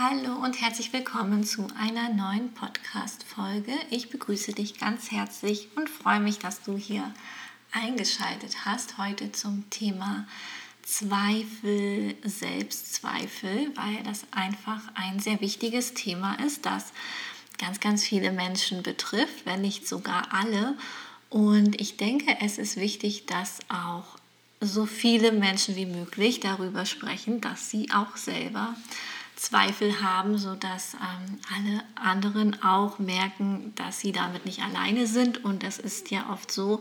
Hallo und herzlich willkommen zu einer neuen Podcast-Folge. Ich begrüße dich ganz herzlich und freue mich, dass du hier eingeschaltet hast. Heute zum Thema Zweifel, Selbstzweifel, weil das einfach ein sehr wichtiges Thema ist, das ganz, ganz viele Menschen betrifft, wenn nicht sogar alle. Und ich denke, es ist wichtig, dass auch so viele Menschen wie möglich darüber sprechen, dass sie auch selber Zweifel haben, sodass ähm, alle anderen auch merken, dass sie damit nicht alleine sind. Und es ist ja oft so,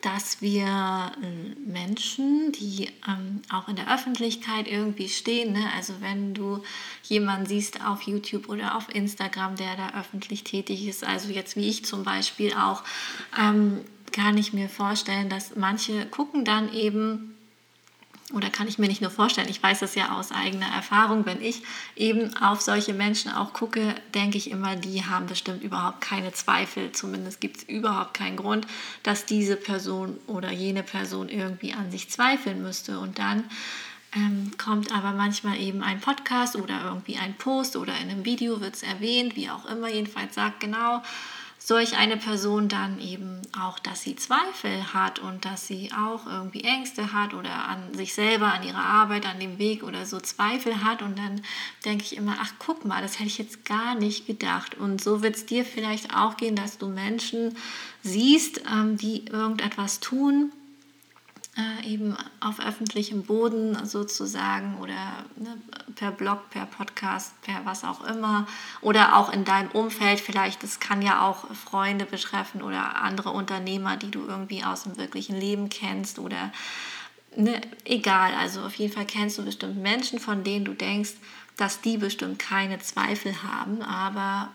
dass wir äh, Menschen, die ähm, auch in der Öffentlichkeit irgendwie stehen, ne? also wenn du jemanden siehst auf YouTube oder auf Instagram, der da öffentlich tätig ist, also jetzt wie ich zum Beispiel auch, ähm, kann ich mir vorstellen, dass manche gucken dann eben oder kann ich mir nicht nur vorstellen, ich weiß das ja aus eigener Erfahrung, wenn ich eben auf solche Menschen auch gucke, denke ich immer, die haben bestimmt überhaupt keine Zweifel, zumindest gibt es überhaupt keinen Grund, dass diese Person oder jene Person irgendwie an sich zweifeln müsste. Und dann ähm, kommt aber manchmal eben ein Podcast oder irgendwie ein Post oder in einem Video wird es erwähnt, wie auch immer, jedenfalls sagt genau, solch eine Person dann eben auch, dass sie Zweifel hat und dass sie auch irgendwie Ängste hat oder an sich selber, an ihrer Arbeit, an dem Weg oder so Zweifel hat. Und dann denke ich immer, ach guck mal, das hätte ich jetzt gar nicht gedacht. Und so wird es dir vielleicht auch gehen, dass du Menschen siehst, ähm, die irgendetwas tun äh, eben auf öffentlichem Boden sozusagen oder ne, per Blog, per Podcast, per was auch immer oder auch in deinem Umfeld vielleicht, das kann ja auch Freunde betreffen oder andere Unternehmer, die du irgendwie aus dem wirklichen Leben kennst oder ne, egal, also auf jeden Fall kennst du bestimmt Menschen, von denen du denkst, dass die bestimmt keine Zweifel haben, aber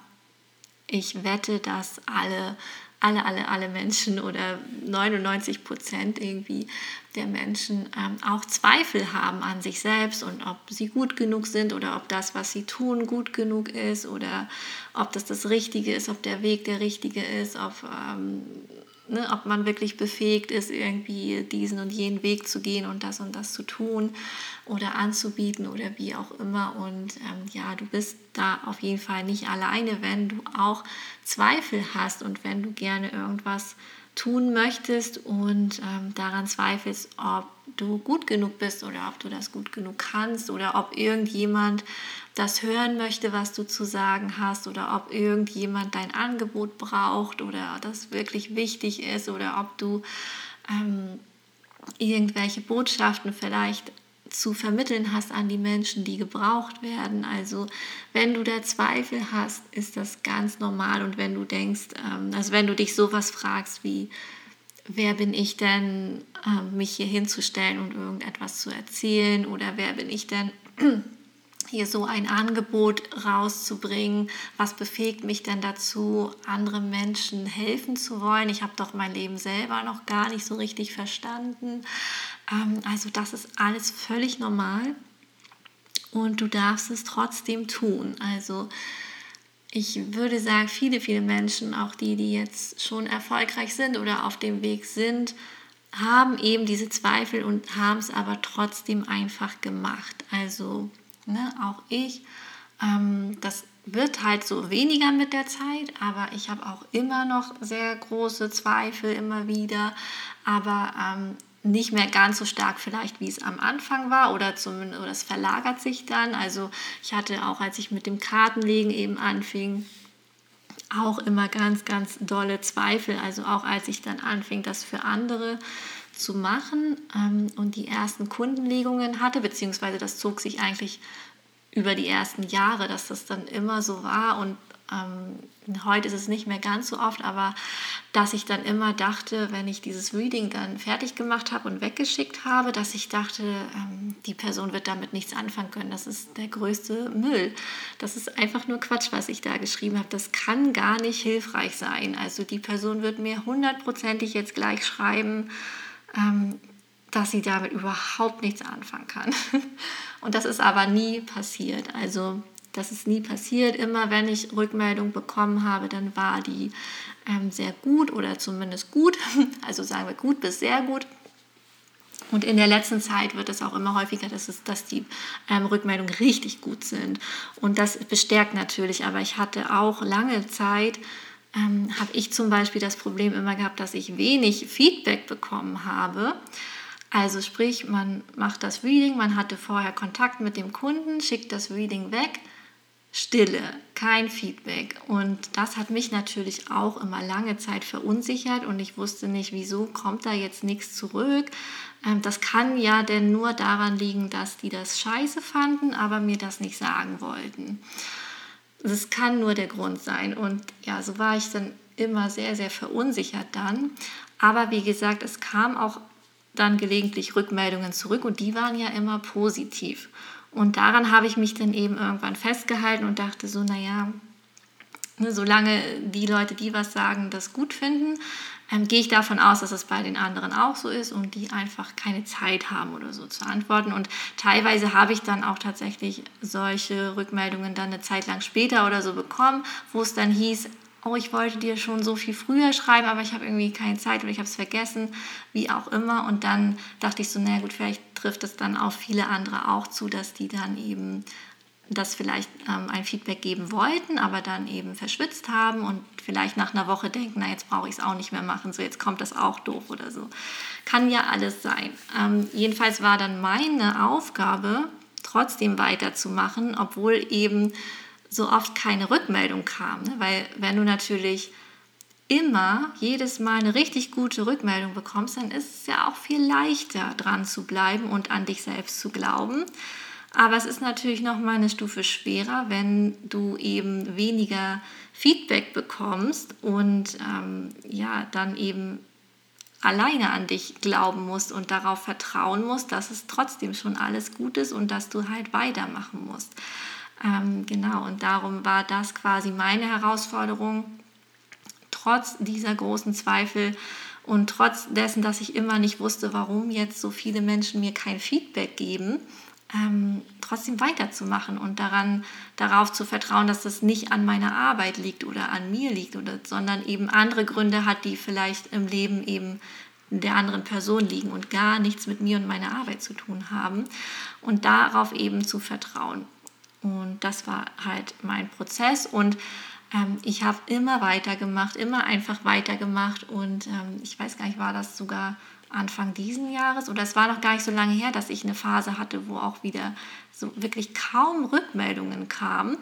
ich wette, dass alle alle, alle, alle Menschen oder 99 Prozent irgendwie der Menschen ähm, auch Zweifel haben an sich selbst und ob sie gut genug sind oder ob das, was sie tun, gut genug ist oder ob das das Richtige ist, ob der Weg der richtige ist, ob ähm, ne, ob man wirklich befähigt ist, irgendwie diesen und jenen Weg zu gehen und das und das zu tun oder anzubieten oder wie auch immer. Und ähm, ja, du bist da auf jeden Fall nicht alleine, wenn du auch Zweifel hast und wenn du gerne irgendwas tun möchtest und ähm, daran zweifelst, ob du gut genug bist oder ob du das gut genug kannst oder ob irgendjemand das hören möchte, was du zu sagen hast oder ob irgendjemand dein Angebot braucht oder das wirklich wichtig ist oder ob du ähm, irgendwelche Botschaften vielleicht zu vermitteln hast an die Menschen, die gebraucht werden. Also wenn du da Zweifel hast, ist das ganz normal. Und wenn du denkst, ähm, also wenn du dich sowas fragst wie, wer bin ich denn, äh, mich hier hinzustellen und irgendetwas zu erzählen oder wer bin ich denn, hier so ein Angebot rauszubringen. Was befähigt mich denn dazu, anderen Menschen helfen zu wollen? Ich habe doch mein Leben selber noch gar nicht so richtig verstanden. Ähm, also das ist alles völlig normal und du darfst es trotzdem tun. Also ich würde sagen, viele, viele Menschen, auch die, die jetzt schon erfolgreich sind oder auf dem Weg sind, haben eben diese Zweifel und haben es aber trotzdem einfach gemacht. Also ne, auch ich, ähm, das wird halt so weniger mit der Zeit, aber ich habe auch immer noch sehr große Zweifel immer wieder. Aber ähm, nicht mehr ganz so stark vielleicht, wie es am Anfang war oder zumindest oder es verlagert sich dann. Also ich hatte auch, als ich mit dem Kartenlegen eben anfing, auch immer ganz, ganz dolle Zweifel. Also auch als ich dann anfing, das für andere zu machen ähm, und die ersten Kundenlegungen hatte, beziehungsweise das zog sich eigentlich über die ersten Jahre, dass das dann immer so war und ähm, heute ist es nicht mehr ganz so oft, aber dass ich dann immer dachte, wenn ich dieses Reading dann fertig gemacht habe und weggeschickt habe, dass ich dachte, ähm, die Person wird damit nichts anfangen können. Das ist der größte Müll. Das ist einfach nur Quatsch, was ich da geschrieben habe. Das kann gar nicht hilfreich sein. Also die Person wird mir hundertprozentig jetzt gleich schreiben, ähm, dass sie damit überhaupt nichts anfangen kann. Und das ist aber nie passiert. Also das ist nie passiert. Immer wenn ich Rückmeldung bekommen habe, dann war die ähm, sehr gut oder zumindest gut. Also sagen wir gut bis sehr gut. Und in der letzten Zeit wird es auch immer häufiger, dass, es, dass die ähm, Rückmeldungen richtig gut sind. Und das bestärkt natürlich. Aber ich hatte auch lange Zeit, ähm, habe ich zum Beispiel das Problem immer gehabt, dass ich wenig Feedback bekommen habe. Also sprich, man macht das Reading, man hatte vorher Kontakt mit dem Kunden, schickt das Reading weg Stille, kein Feedback. Und das hat mich natürlich auch immer lange Zeit verunsichert und ich wusste nicht, wieso kommt da jetzt nichts zurück. Ähm, das kann ja denn nur daran liegen, dass die das scheiße fanden, aber mir das nicht sagen wollten. Das kann nur der Grund sein. Und ja, so war ich dann immer sehr, sehr verunsichert dann. Aber wie gesagt, es kam auch dann gelegentlich Rückmeldungen zurück und die waren ja immer positiv. Und daran habe ich mich dann eben irgendwann festgehalten und dachte so, naja, ne, solange die Leute, die was sagen, das gut finden, ähm, gehe ich davon aus, dass es bei den anderen auch so ist und die einfach keine Zeit haben oder so zu antworten. Und teilweise habe ich dann auch tatsächlich solche Rückmeldungen dann eine Zeit lang später oder so bekommen, wo es dann hieß, oh, ich wollte dir schon so viel früher schreiben, aber ich habe irgendwie keine Zeit oder ich habe es vergessen, wie auch immer. Und dann dachte ich so, naja gut, vielleicht trifft es dann auf viele andere auch zu, dass die dann eben das vielleicht ähm, ein Feedback geben wollten, aber dann eben verschwitzt haben und vielleicht nach einer Woche denken, na jetzt brauche ich es auch nicht mehr machen, so jetzt kommt das auch doof oder so. Kann ja alles sein. Ähm, jedenfalls war dann meine Aufgabe, trotzdem weiterzumachen, obwohl eben so oft keine Rückmeldung kam. Ne? Weil wenn du natürlich immer jedes Mal eine richtig gute Rückmeldung bekommst, dann ist es ja auch viel leichter dran zu bleiben und an dich selbst zu glauben. Aber es ist natürlich noch mal eine Stufe schwerer, wenn du eben weniger Feedback bekommst und ähm, ja dann eben alleine an dich glauben musst und darauf vertrauen musst, dass es trotzdem schon alles gut ist und dass du halt weitermachen musst. Ähm, genau, und darum war das quasi meine Herausforderung, trotz dieser großen Zweifel und trotz dessen, dass ich immer nicht wusste, warum jetzt so viele Menschen mir kein Feedback geben, ähm, trotzdem weiterzumachen und daran, darauf zu vertrauen, dass das nicht an meiner Arbeit liegt oder an mir liegt, oder, sondern eben andere Gründe hat, die vielleicht im Leben eben der anderen Person liegen und gar nichts mit mir und meiner Arbeit zu tun haben. Und darauf eben zu vertrauen. Und das war halt mein Prozess und ähm, ich habe immer weitergemacht, immer einfach weitergemacht und ähm, ich weiß gar nicht, war das sogar Anfang diesen Jahres oder es war noch gar nicht so lange her, dass ich eine Phase hatte, wo auch wieder so wirklich kaum Rückmeldungen kamen.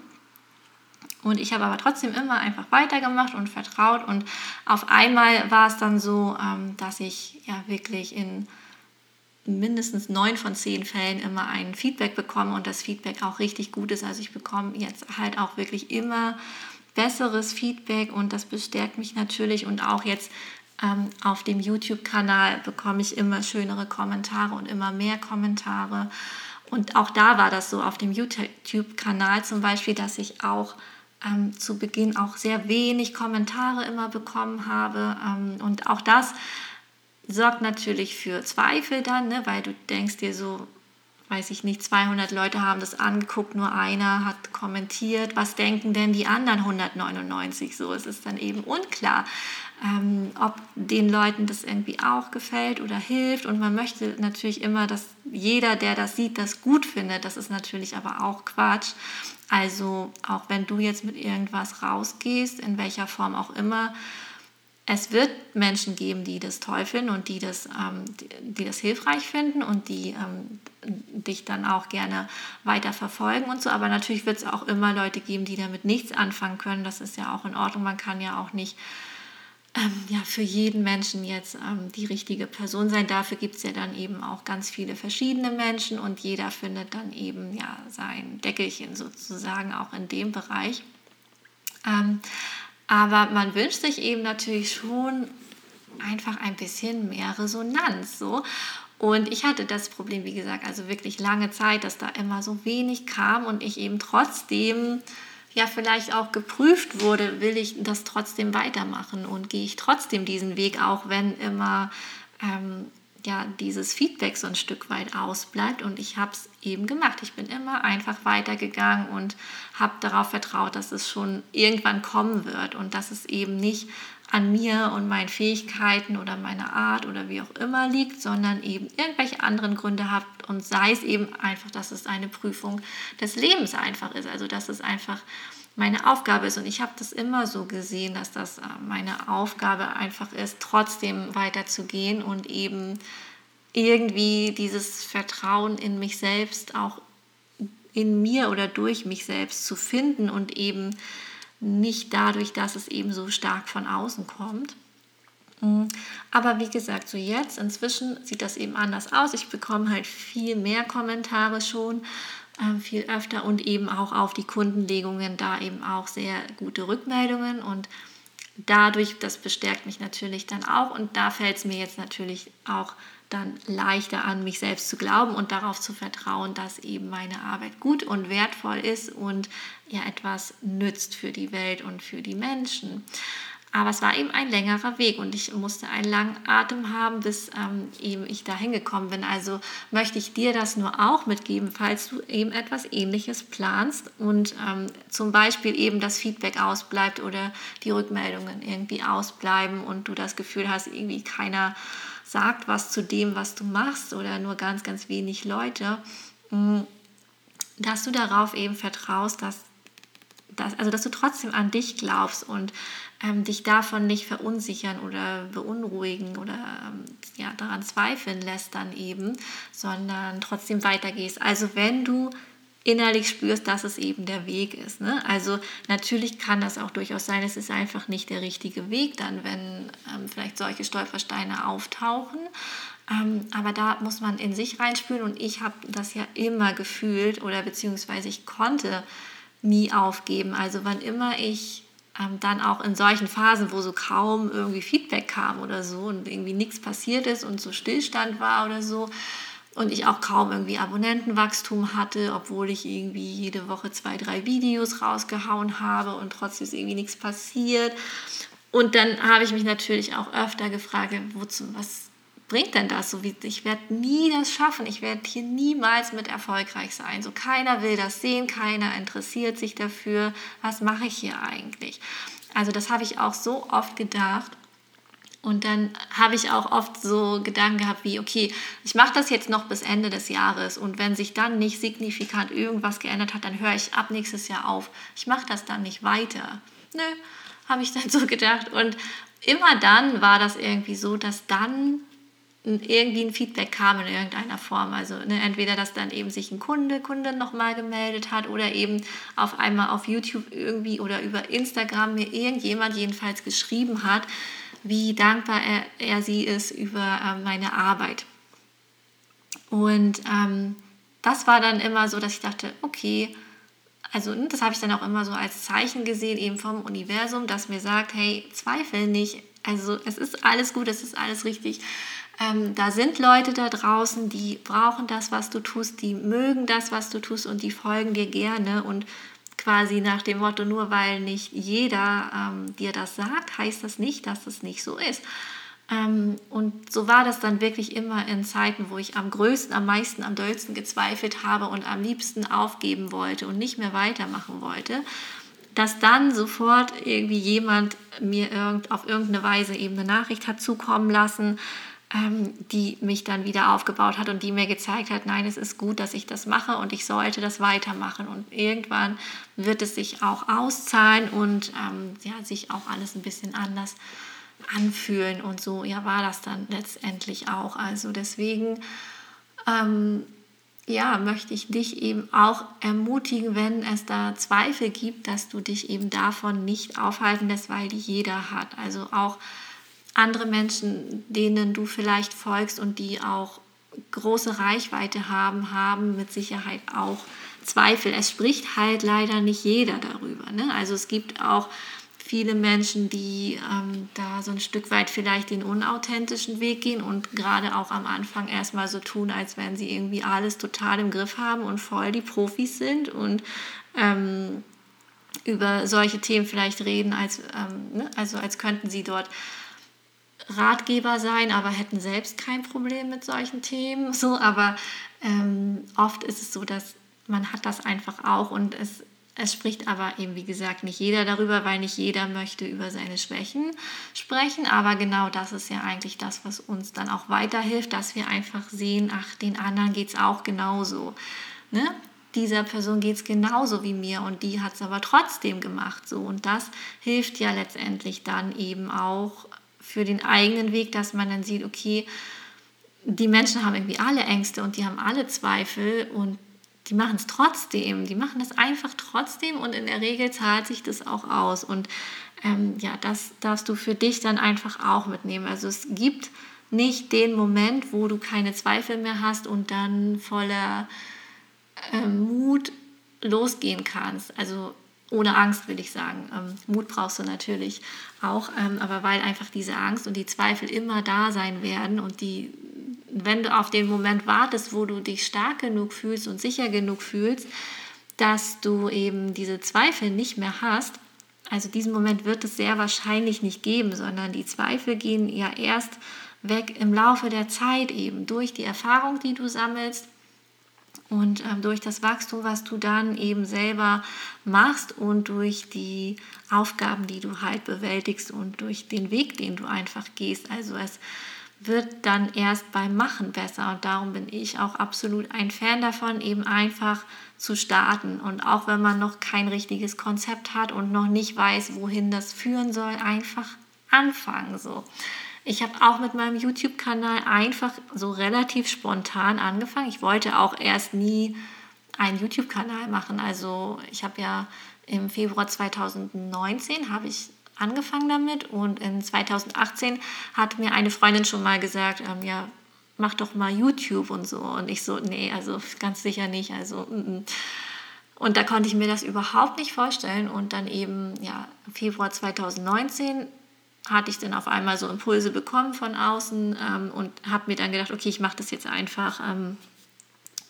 Und ich habe aber trotzdem immer einfach weitergemacht und vertraut. Und auf einmal war es dann so, ähm, dass ich ja wirklich in mindestens neun von zehn Fällen immer ein Feedback bekomme und das Feedback auch richtig gut ist. Also ich bekomme jetzt halt auch wirklich immer besseres Feedback und das bestärkt mich natürlich und auch jetzt ähm, auf dem YouTube-Kanal bekomme ich immer schönere Kommentare und immer mehr Kommentare. Und auch da war das so auf dem YouTube-Kanal zum Beispiel, dass ich auch ähm, zu Beginn auch sehr wenig Kommentare immer bekommen habe. Ähm, und auch das sorgt natürlich für Zweifel dann, ne, weil du denkst dir so, weiß ich nicht, 200 Leute haben das angeguckt, nur einer hat kommentiert. Was denken denn die anderen 199 so? Es ist dann eben unklar, ähm, ob den Leuten das irgendwie auch gefällt oder hilft. Und man möchte natürlich immer, dass jeder, der das sieht, das gut findet. Das ist natürlich aber auch Quatsch. Also auch wenn du jetzt mit irgendwas rausgehst, in welcher Form auch immer, es wird Menschen geben, die das toll finden und die das, ähm, die, die, das hilfreich finden und die ähm, dich dann auch gerne weiter verfolgen und so. Aber natürlich wird es auch immer Leute geben, die damit nichts anfangen können. Das ist ja auch in Ordnung. Man kann ja auch nicht ähm, ja, für jeden Menschen jetzt ähm, die richtige Person sein. Dafür gibt es ja dann eben auch ganz viele verschiedene Menschen und jeder findet dann eben ja sein Deckelchen sozusagen auch in dem Bereich. Aber man wünscht sich eben natürlich schon einfach ein bisschen mehr Resonanz. So. Und ich hatte das Problem, wie gesagt, also wirklich lange Zeit, dass da immer so wenig kam und ich eben trotzdem ja vielleicht auch geprüft wurde, will ich das trotzdem weitermachen und gehe ich trotzdem diesen Weg, auch wenn immer ähm, ja, dieses Feedback so ein Stück weit ausbleibt. Und ich habe es eben gemacht. Ich bin immer einfach weitergegangen und habe darauf vertraut, dass es schon irgendwann kommen wird und dass es eben nicht an mir und meinen Fähigkeiten oder meiner Art oder wie auch immer liegt, sondern eben irgendwelche anderen Gründe habt und sei es eben einfach, dass es eine Prüfung des Lebens einfach ist. Also dass es einfach meine Aufgabe ist. Und ich habe das immer so gesehen, dass das äh, meine Aufgabe einfach ist, trotzdem weiterzugehen und eben irgendwie dieses Vertrauen in mich selbst auch in mir oder durch mich selbst zu finden und eben nicht dadurch, dass es eben so stark von außen kommt. Mhm. Aber wie gesagt, so jetzt, inzwischen sieht das eben anders aus. Ich bekomme halt viel mehr Kommentare schon, viel öfter und eben auch auf die Kundenlegungen da eben auch sehr gute Rückmeldungen und dadurch, das bestärkt mich natürlich dann auch und da fällt es mir jetzt natürlich auch dann leichter an, mich selbst zu glauben und darauf zu vertrauen, dass eben meine Arbeit gut und wertvoll ist und ja etwas nützt für die Welt und für die Menschen. Aber es war eben ein längerer Weg und ich musste einen langen Atem haben, bis ähm, eben ich da hingekommen bin. Also möchte ich dir das nur auch mitgeben, falls du eben etwas Ähnliches planst und ähm, zum Beispiel eben das Feedback ausbleibt oder die Rückmeldungen irgendwie ausbleiben und du das Gefühl hast, irgendwie keiner sagt was zu dem, was du machst oder nur ganz, ganz wenig Leute, mm, dass du darauf eben vertraust, dass, dass, also dass du trotzdem an dich glaubst und ähm, dich davon nicht verunsichern oder beunruhigen oder ähm, ja, daran zweifeln lässt dann eben, sondern trotzdem weitergehst. Also wenn du innerlich spürst, dass es eben der Weg ist. Ne? Also natürlich kann das auch durchaus sein, es ist einfach nicht der richtige Weg dann, wenn ähm, vielleicht solche Stolpersteine auftauchen. Ähm, aber da muss man in sich reinspüren und ich habe das ja immer gefühlt oder beziehungsweise ich konnte nie aufgeben. Also wann immer ich ähm, dann auch in solchen Phasen, wo so kaum irgendwie Feedback kam oder so und irgendwie nichts passiert ist und so Stillstand war oder so und ich auch kaum irgendwie Abonnentenwachstum hatte, obwohl ich irgendwie jede Woche zwei, drei Videos rausgehauen habe und trotzdem ist irgendwie nichts passiert. Und dann habe ich mich natürlich auch öfter gefragt, wozu, was bringt denn das? So wie, ich werde nie das schaffen, ich werde hier niemals mit erfolgreich sein. So keiner will das sehen, keiner interessiert sich dafür. Was mache ich hier eigentlich? Also das habe ich auch so oft gedacht. Und dann habe ich auch oft so Gedanken gehabt wie, okay, ich mache das jetzt noch bis Ende des Jahres und wenn sich dann nicht signifikant irgendwas geändert hat, dann höre ich ab nächstes Jahr auf. Ich mache das dann nicht weiter. Nö, habe ich dann so gedacht. Und immer dann war das irgendwie so, dass dann irgendwie ein Feedback kam in irgendeiner Form. Also ne, entweder, dass dann eben sich ein Kunde, Kunde nochmal gemeldet hat oder eben auf einmal auf YouTube irgendwie oder über Instagram mir irgendjemand jedenfalls geschrieben hat, wie dankbar er, er sie ist über äh, meine Arbeit. Und ähm, das war dann immer so, dass ich dachte, okay, also ne, das habe ich dann auch immer so als Zeichen gesehen, eben vom Universum, das mir sagt, hey, zweifel nicht. Also es ist alles gut, es ist alles richtig. Ähm, da sind Leute da draußen, die brauchen das, was du tust, die mögen das, was du tust und die folgen dir gerne. Und quasi nach dem Motto, nur weil nicht jeder ähm, dir das sagt, heißt das nicht, dass es nicht so ist. Ähm, und so war das dann wirklich immer in Zeiten, wo ich am größten, am meisten, am dollsten gezweifelt habe und am liebsten aufgeben wollte und nicht mehr weitermachen wollte, dass dann sofort irgendwie jemand mir irgend, auf irgendeine Weise eben eine Nachricht hat zukommen lassen, die mich dann wieder aufgebaut hat und die mir gezeigt hat, nein, es ist gut, dass ich das mache und ich sollte das weitermachen. Und irgendwann wird es sich auch auszahlen und ähm, ja, sich auch alles ein bisschen anders anfühlen. Und so ja, war das dann letztendlich auch. Also deswegen ähm, ja, möchte ich dich eben auch ermutigen, wenn es da Zweifel gibt, dass du dich eben davon nicht aufhalten lässt, weil die jeder hat. Also auch andere Menschen, denen du vielleicht folgst und die auch große Reichweite haben, haben mit Sicherheit auch Zweifel. Es spricht halt leider nicht jeder darüber. Ne? Also es gibt auch viele Menschen, die ähm, da so ein Stück weit vielleicht den unauthentischen Weg gehen und gerade auch am Anfang erstmal so tun, als wenn sie irgendwie alles total im Griff haben und voll die Profis sind und ähm, über solche Themen vielleicht reden, als, ähm, ne? also als könnten sie dort Ratgeber sein, aber hätten selbst kein Problem mit solchen Themen. So, aber ähm, oft ist es so, dass man hat das einfach auch und es es spricht aber eben, wie gesagt, nicht jeder darüber, weil nicht jeder möchte über seine Schwächen sprechen. Aber genau das ist ja eigentlich das, was uns dann auch weiterhilft, dass wir einfach sehen, ach, den anderen geht es auch genauso. Ne? Dieser Person geht es genauso wie mir und die hat es aber trotzdem gemacht. So. Und das hilft ja letztendlich dann eben auch für den eigenen Weg, dass man dann sieht, okay, die Menschen haben irgendwie alle Ängste und die haben alle Zweifel und die machen es trotzdem, die machen das einfach trotzdem und in der Regel zahlt sich das auch aus. Und ähm, ja, das darfst du für dich dann einfach auch mitnehmen. Also es gibt nicht den Moment, wo du keine Zweifel mehr hast und dann voller äh, Mut losgehen kannst. Also ohne Angst, will ich sagen. Ähm, Mut brauchst du natürlich auch, ähm, aber weil einfach diese Angst und die Zweifel immer da sein werden und die wenn du auf den Moment wartest, wo du dich stark genug fühlst und sicher genug fühlst, dass du eben diese Zweifel nicht mehr hast, also diesen Moment wird es sehr wahrscheinlich nicht geben, sondern die Zweifel gehen ja erst weg im Laufe der Zeit eben durch die Erfahrung, die du sammelst und ähm, durch das Wachstum, was du dann eben selber machst und durch die Aufgaben, die du halt bewältigst und durch den Weg, den du einfach gehst. Also es wird dann erst beim Machen besser. Und darum bin ich auch absolut ein Fan davon, eben einfach zu starten. Und auch wenn man noch kein richtiges Konzept hat und noch nicht weiß, wohin das führen soll, einfach anfangen. So. Ich habe auch mit meinem YouTube-Kanal einfach so relativ spontan angefangen. Ich wollte auch erst nie einen YouTube-Kanal machen. Also ich habe ja im Februar 2019 habe ich angefangen damit und in 2018 hat mir eine Freundin schon mal gesagt, ähm, ja, mach doch mal YouTube und so. Und ich so, nee, also ganz sicher nicht. Also, mm, mm. Und da konnte ich mir das überhaupt nicht vorstellen. Und dann eben, ja, Februar 2019 hatte ich dann auf einmal so Impulse bekommen von außen ähm, und habe mir dann gedacht, okay, ich mache das jetzt einfach. Ähm,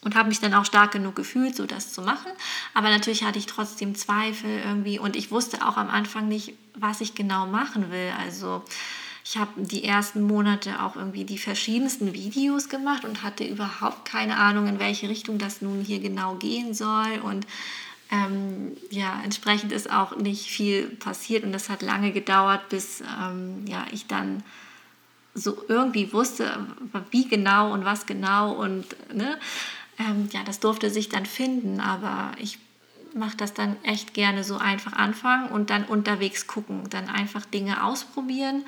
und habe mich dann auch stark genug gefühlt, so das zu machen. Aber natürlich hatte ich trotzdem Zweifel irgendwie und ich wusste auch am Anfang nicht, was ich genau machen will. Also ich habe die ersten Monate auch irgendwie die verschiedensten Videos gemacht und hatte überhaupt keine Ahnung, in welche Richtung das nun hier genau gehen soll. Und ähm, ja, entsprechend ist auch nicht viel passiert und das hat lange gedauert, bis ähm, ja, ich dann so irgendwie wusste, wie genau und was genau und ne, ähm, ja, das durfte sich dann finden, aber ich mache das dann echt gerne so einfach anfangen und dann unterwegs gucken, dann einfach Dinge ausprobieren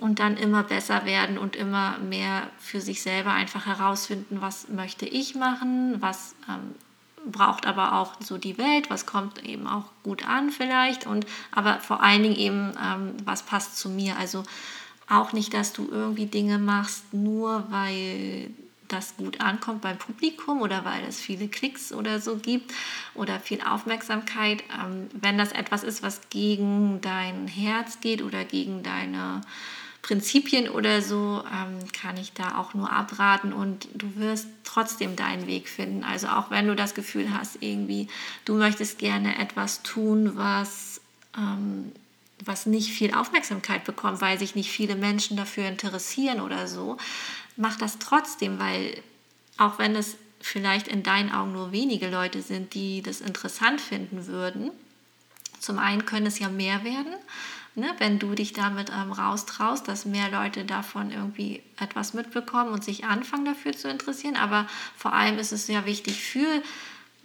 und dann immer besser werden und immer mehr für sich selber einfach herausfinden, was möchte ich machen, was ähm, braucht aber auch so die Welt, was kommt eben auch gut an vielleicht und aber vor allen Dingen eben, ähm, was passt zu mir. Also auch nicht, dass du irgendwie Dinge machst, nur weil das gut ankommt beim Publikum oder weil es viele Klicks oder so gibt oder viel Aufmerksamkeit. Ähm, wenn das etwas ist, was gegen dein Herz geht oder gegen deine Prinzipien oder so, ähm, kann ich da auch nur abraten und du wirst trotzdem deinen Weg finden. Also auch wenn du das Gefühl hast, irgendwie, du möchtest gerne etwas tun, was ähm, was nicht viel Aufmerksamkeit bekommt, weil sich nicht viele Menschen dafür interessieren oder so, mach das trotzdem, weil auch wenn es vielleicht in deinen Augen nur wenige Leute sind, die das interessant finden würden, zum einen können es ja mehr werden, ne, wenn du dich damit ähm, raustraust, dass mehr Leute davon irgendwie etwas mitbekommen und sich anfangen dafür zu interessieren. Aber vor allem ist es ja wichtig für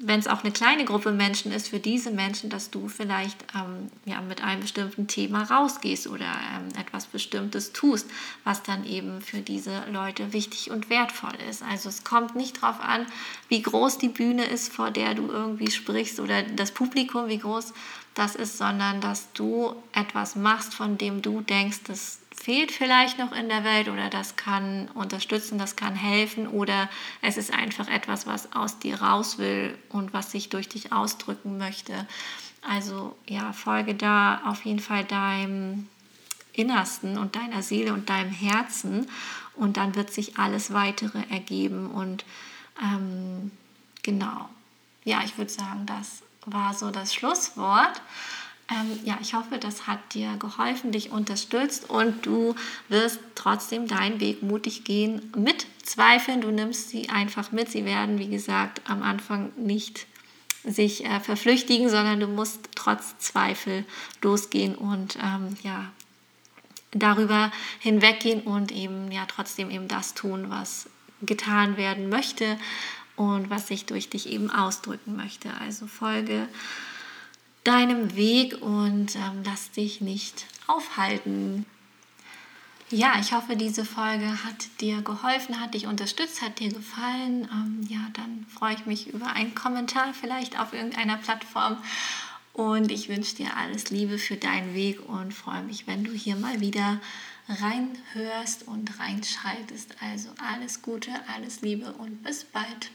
wenn es auch eine kleine Gruppe Menschen ist, für diese Menschen, dass du vielleicht ähm, ja, mit einem bestimmten Thema rausgehst oder ähm, etwas Bestimmtes tust, was dann eben für diese Leute wichtig und wertvoll ist. Also es kommt nicht darauf an, wie groß die Bühne ist, vor der du irgendwie sprichst oder das Publikum, wie groß das ist, sondern dass du etwas machst, von dem du denkst, das fehlt vielleicht noch in der Welt oder das kann unterstützen, das kann helfen oder es ist einfach etwas, was aus dir raus will und was sich durch dich ausdrücken möchte. Also ja, folge da auf jeden Fall deinem Innersten und deiner Seele und deinem Herzen und dann wird sich alles weitere ergeben und ähm, genau. Ja, ich würde sagen, das war so das Schlusswort. Ähm, ja, ich hoffe, das hat dir geholfen, dich unterstützt und du wirst trotzdem deinen Weg mutig gehen mit Zweifeln. Du nimmst sie einfach mit. Sie werden, wie gesagt, am Anfang nicht sich äh, verflüchtigen, sondern du musst trotz Zweifel losgehen und ähm, ja, darüber hinweggehen und eben ja trotzdem eben das tun, was getan werden möchte und was sich durch dich eben ausdrücken möchte. Also folge deinem Weg und ähm, lass dich nicht aufhalten. Ja, ich hoffe, diese Folge hat dir geholfen, hat dich unterstützt, hat dir gefallen. Ähm, ja, dann freue ich mich über einen Kommentar vielleicht auf irgendeiner Plattform. Und ich wünsche dir alles Liebe für deinen Weg und freue mich, wenn du hier mal wieder reinhörst und reinschaltest. Also alles Gute, alles Liebe und bis bald.